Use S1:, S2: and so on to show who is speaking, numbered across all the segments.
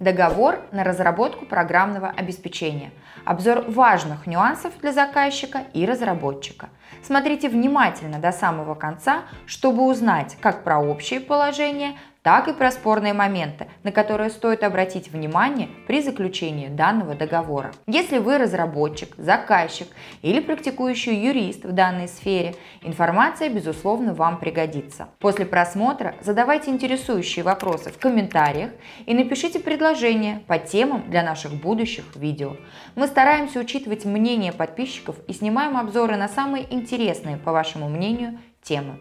S1: Договор на разработку программного обеспечения. Обзор важных нюансов для заказчика и разработчика. Смотрите внимательно до самого конца, чтобы узнать как про общее положение, так и про спорные моменты, на которые стоит обратить внимание при заключении данного договора. Если вы разработчик, заказчик или практикующий юрист в данной сфере, информация, безусловно, вам пригодится. После просмотра задавайте интересующие вопросы в комментариях и напишите предложения по темам для наших будущих видео. Мы стараемся учитывать мнение подписчиков и снимаем обзоры на самые интересные, по вашему мнению, темы.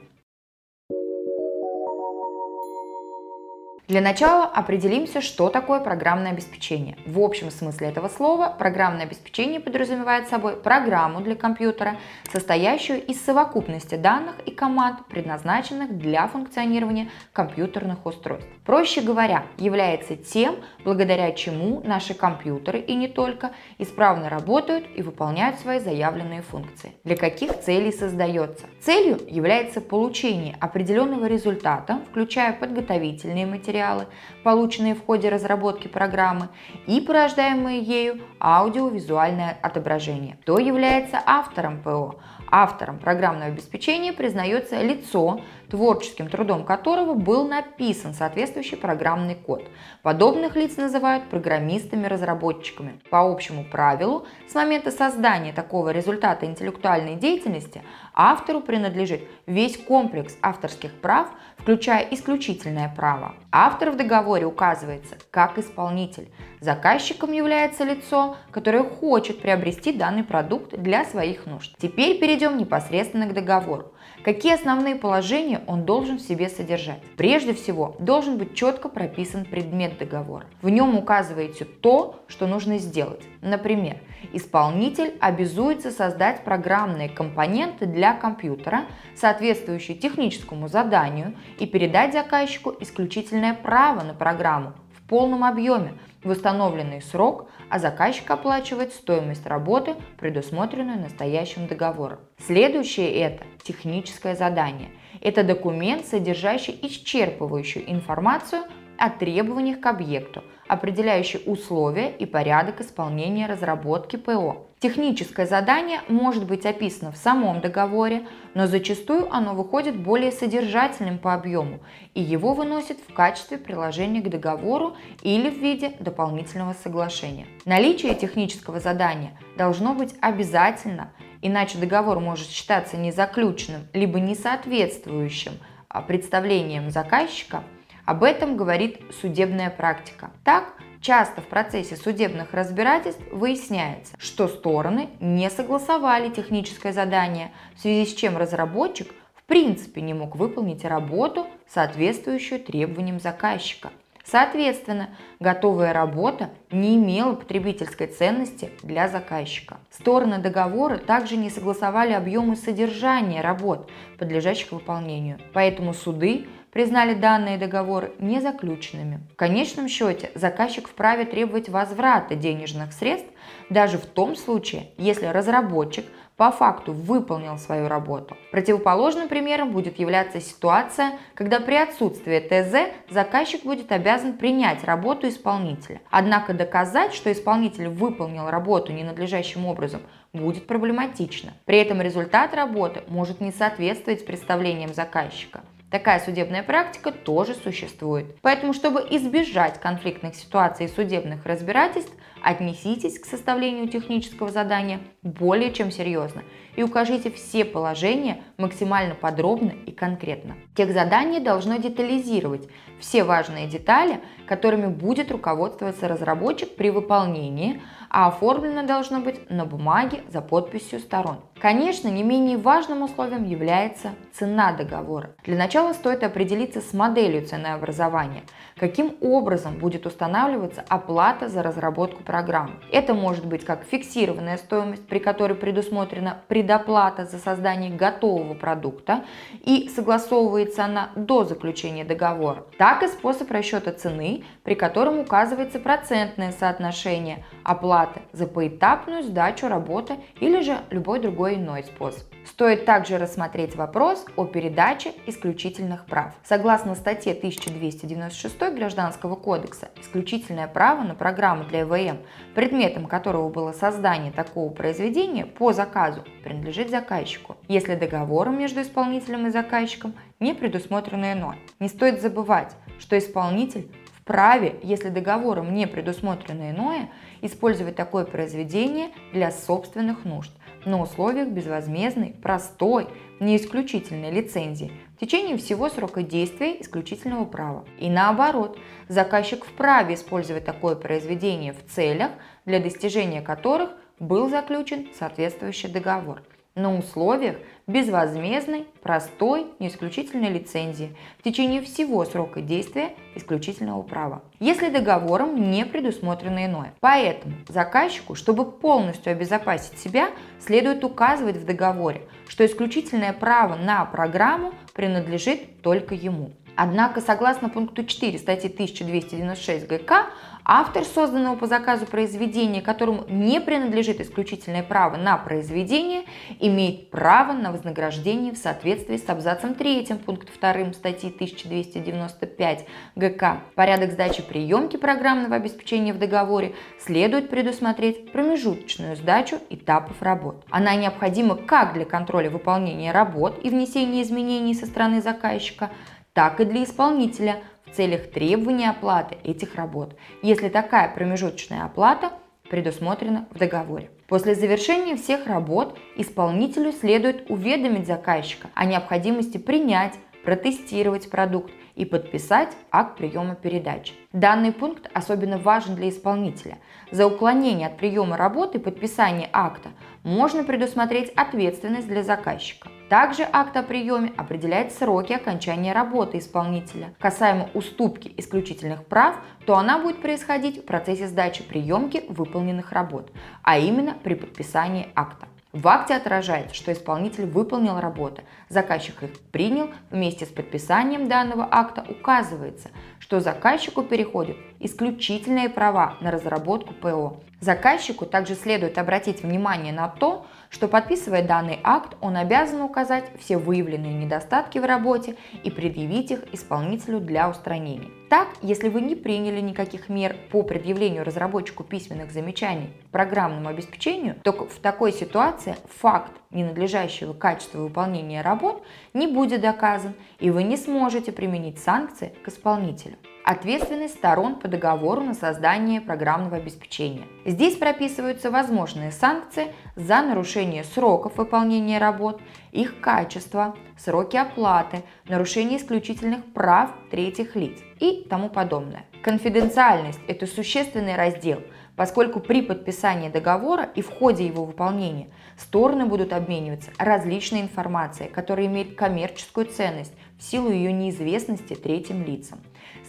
S1: Для начала определимся, что такое программное обеспечение. В общем смысле этого слова программное обеспечение подразумевает собой программу для компьютера, состоящую из совокупности данных и команд, предназначенных для функционирования компьютерных устройств. Проще говоря, является тем, благодаря чему наши компьютеры и не только исправно работают и выполняют свои заявленные функции. Для каких целей создается? Целью является получение определенного результата, включая подготовительные материалы, материалы, полученные в ходе разработки программы, и порождаемые ею аудиовизуальное отображение. Кто является автором ПО? Автором программного обеспечения признается лицо, творческим трудом которого был написан соответствующий программный код. Подобных лиц называют программистами-разработчиками. По общему правилу, с момента создания такого результата интеллектуальной деятельности автору принадлежит весь комплекс авторских прав, включая исключительное право. Автор в договоре указывается как исполнитель. Заказчиком является лицо, которое хочет приобрести данный продукт для своих нужд. Теперь перейдем непосредственно к договору. Какие основные положения он должен в себе содержать? Прежде всего, должен быть четко прописан предмет договора. В нем указываете то, что нужно сделать. Например, исполнитель обязуется создать программные компоненты для компьютера, соответствующие техническому заданию, и передать заказчику исключительное право на программу в полном объеме в установленный срок, а заказчик оплачивает стоимость работы, предусмотренную настоящим договором. Следующее это техническое задание. Это документ, содержащий исчерпывающую информацию о требованиях к объекту, определяющий условия и порядок исполнения разработки ПО. Техническое задание может быть описано в самом договоре, но зачастую оно выходит более содержательным по объему, и его выносят в качестве приложения к договору или в виде дополнительного соглашения. Наличие технического задания должно быть обязательно, иначе договор может считаться незаключенным либо несоответствующим а, представлениям заказчика – об этом говорит судебная практика. Так, часто в процессе судебных разбирательств выясняется, что стороны не согласовали техническое задание, в связи с чем разработчик в принципе не мог выполнить работу, соответствующую требованиям заказчика. Соответственно, готовая работа не имела потребительской ценности для заказчика. Стороны договора также не согласовали объемы содержания работ, подлежащих выполнению. Поэтому суды признали данные договоры незаключенными. В конечном счете заказчик вправе требовать возврата денежных средств даже в том случае, если разработчик по факту выполнил свою работу. Противоположным примером будет являться ситуация, когда при отсутствии ТЗ заказчик будет обязан принять работу исполнителя. Однако доказать, что исполнитель выполнил работу ненадлежащим образом, будет проблематично. При этом результат работы может не соответствовать представлениям заказчика. Такая судебная практика тоже существует. Поэтому, чтобы избежать конфликтных ситуаций и судебных разбирательств, отнеситесь к составлению технического задания более чем серьезно и укажите все положения максимально подробно и конкретно. Тех задание должно детализировать все важные детали, которыми будет руководствоваться разработчик при выполнении, а оформлено должно быть на бумаге за подписью сторон. Конечно, не менее важным условием является цена договора. Для начала стоит определиться с моделью ценообразования, каким образом будет устанавливаться оплата за разработку проекта программы. Это может быть как фиксированная стоимость, при которой предусмотрена предоплата за создание готового продукта и согласовывается она до заключения договора, так и способ расчета цены, при котором указывается процентное соотношение оплаты за поэтапную сдачу работы или же любой другой иной способ. Стоит также рассмотреть вопрос о передаче исключительных прав. Согласно статье 1296 Гражданского кодекса, исключительное право на программу для ЭВМ, предметом которого было создание такого произведения по заказу, принадлежит заказчику, если договором между исполнителем и заказчиком не предусмотрено иное. Не стоит забывать, что исполнитель вправе, если договором не предусмотрено иное, использовать такое произведение для собственных нужд – на условиях безвозмездной, простой, не исключительной лицензии в течение всего срока действия исключительного права. И наоборот, заказчик вправе использовать такое произведение в целях, для достижения которых был заключен соответствующий договор – на условиях безвозмездной, простой, не исключительной лицензии в течение всего срока действия исключительного права, если договором не предусмотрено иное. Поэтому заказчику, чтобы полностью обезопасить себя, следует указывать в договоре, что исключительное право на программу принадлежит только ему. Однако, согласно пункту 4 статьи 1296 ГК, автор созданного по заказу произведения, которому не принадлежит исключительное право на произведение, имеет право на вознаграждение в соответствии с абзацем 3 пункта 2 статьи 1295 ГК. Порядок сдачи приемки программного обеспечения в договоре следует предусмотреть промежуточную сдачу этапов работ. Она необходима как для контроля выполнения работ и внесения изменений со стороны заказчика, так и для исполнителя в целях требования оплаты этих работ, если такая промежуточная оплата предусмотрена в договоре. После завершения всех работ исполнителю следует уведомить заказчика о необходимости принять, протестировать продукт и подписать акт приема передачи. Данный пункт особенно важен для исполнителя. За уклонение от приема работы и подписания акта можно предусмотреть ответственность для заказчика. Также акт о приеме определяет сроки окончания работы исполнителя. Касаемо уступки исключительных прав, то она будет происходить в процессе сдачи приемки выполненных работ, а именно при подписании акта. В акте отражается, что исполнитель выполнил работы, заказчик их принял, вместе с подписанием данного акта указывается, что заказчику переходят исключительные права на разработку ПО. Заказчику также следует обратить внимание на то, что подписывая данный акт, он обязан указать все выявленные недостатки в работе и предъявить их исполнителю для устранения. Так, если вы не приняли никаких мер по предъявлению разработчику письменных замечаний программному обеспечению, то в такой ситуации факт ненадлежащего качества выполнения работ не будет доказан, и вы не сможете применить санкции к исполнителю ответственность сторон по договору на создание программного обеспечения. Здесь прописываются возможные санкции за нарушение сроков выполнения работ, их качество, сроки оплаты, нарушение исключительных прав третьих лиц и тому подобное. Конфиденциальность – это существенный раздел, поскольку при подписании договора и в ходе его выполнения стороны будут обмениваться различной информацией, которая имеет коммерческую ценность в силу ее неизвестности третьим лицам.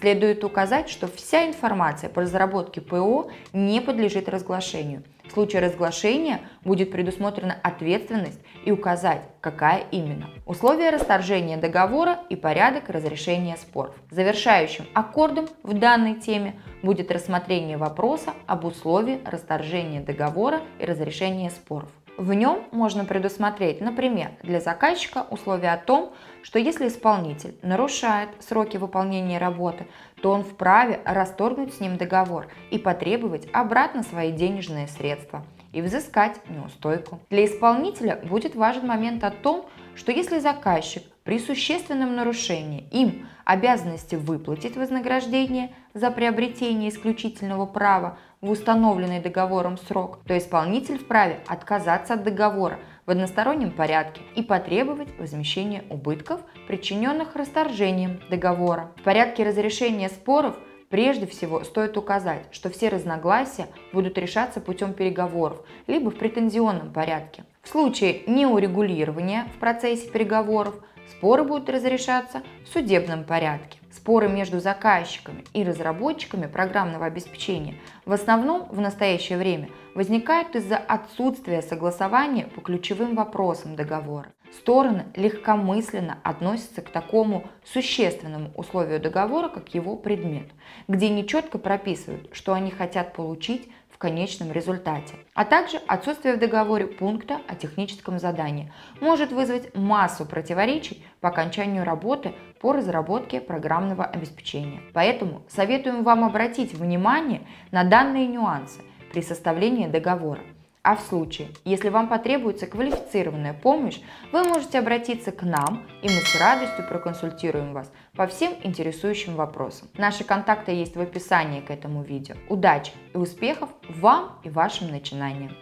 S1: Следует указать, что вся информация по разработке ПО не подлежит разглашению. Случае разглашения будет предусмотрена ответственность и указать, какая именно. Условия расторжения договора и порядок разрешения споров. Завершающим аккордом в данной теме будет рассмотрение вопроса об условии расторжения договора и разрешения споров. В нем можно предусмотреть, например, для заказчика условие о том, что если исполнитель нарушает сроки выполнения работы, то он вправе расторгнуть с ним договор и потребовать обратно свои денежные средства и взыскать неустойку. Для исполнителя будет важен момент о том, что если заказчик при существенном нарушении им обязанности выплатить вознаграждение за приобретение исключительного права в установленный договором срок, то исполнитель вправе отказаться от договора в одностороннем порядке и потребовать возмещения убытков, причиненных расторжением договора. В порядке разрешения споров Прежде всего, стоит указать, что все разногласия будут решаться путем переговоров, либо в претензионном порядке. В случае неурегулирования в процессе переговоров Споры будут разрешаться в судебном порядке. Споры между заказчиками и разработчиками программного обеспечения в основном в настоящее время возникают из-за отсутствия согласования по ключевым вопросам договора. Стороны легкомысленно относятся к такому существенному условию договора, как его предмет, где нечетко прописывают, что они хотят получить в конечном результате. А также отсутствие в договоре пункта о техническом задании может вызвать массу противоречий по окончанию работы по разработке программного обеспечения. Поэтому советуем вам обратить внимание на данные нюансы при составлении договора. А в случае, если вам потребуется квалифицированная помощь, вы можете обратиться к нам, и мы с радостью проконсультируем вас по всем интересующим вопросам. Наши контакты есть в описании к этому видео. Удачи и успехов вам и вашим начинаниям!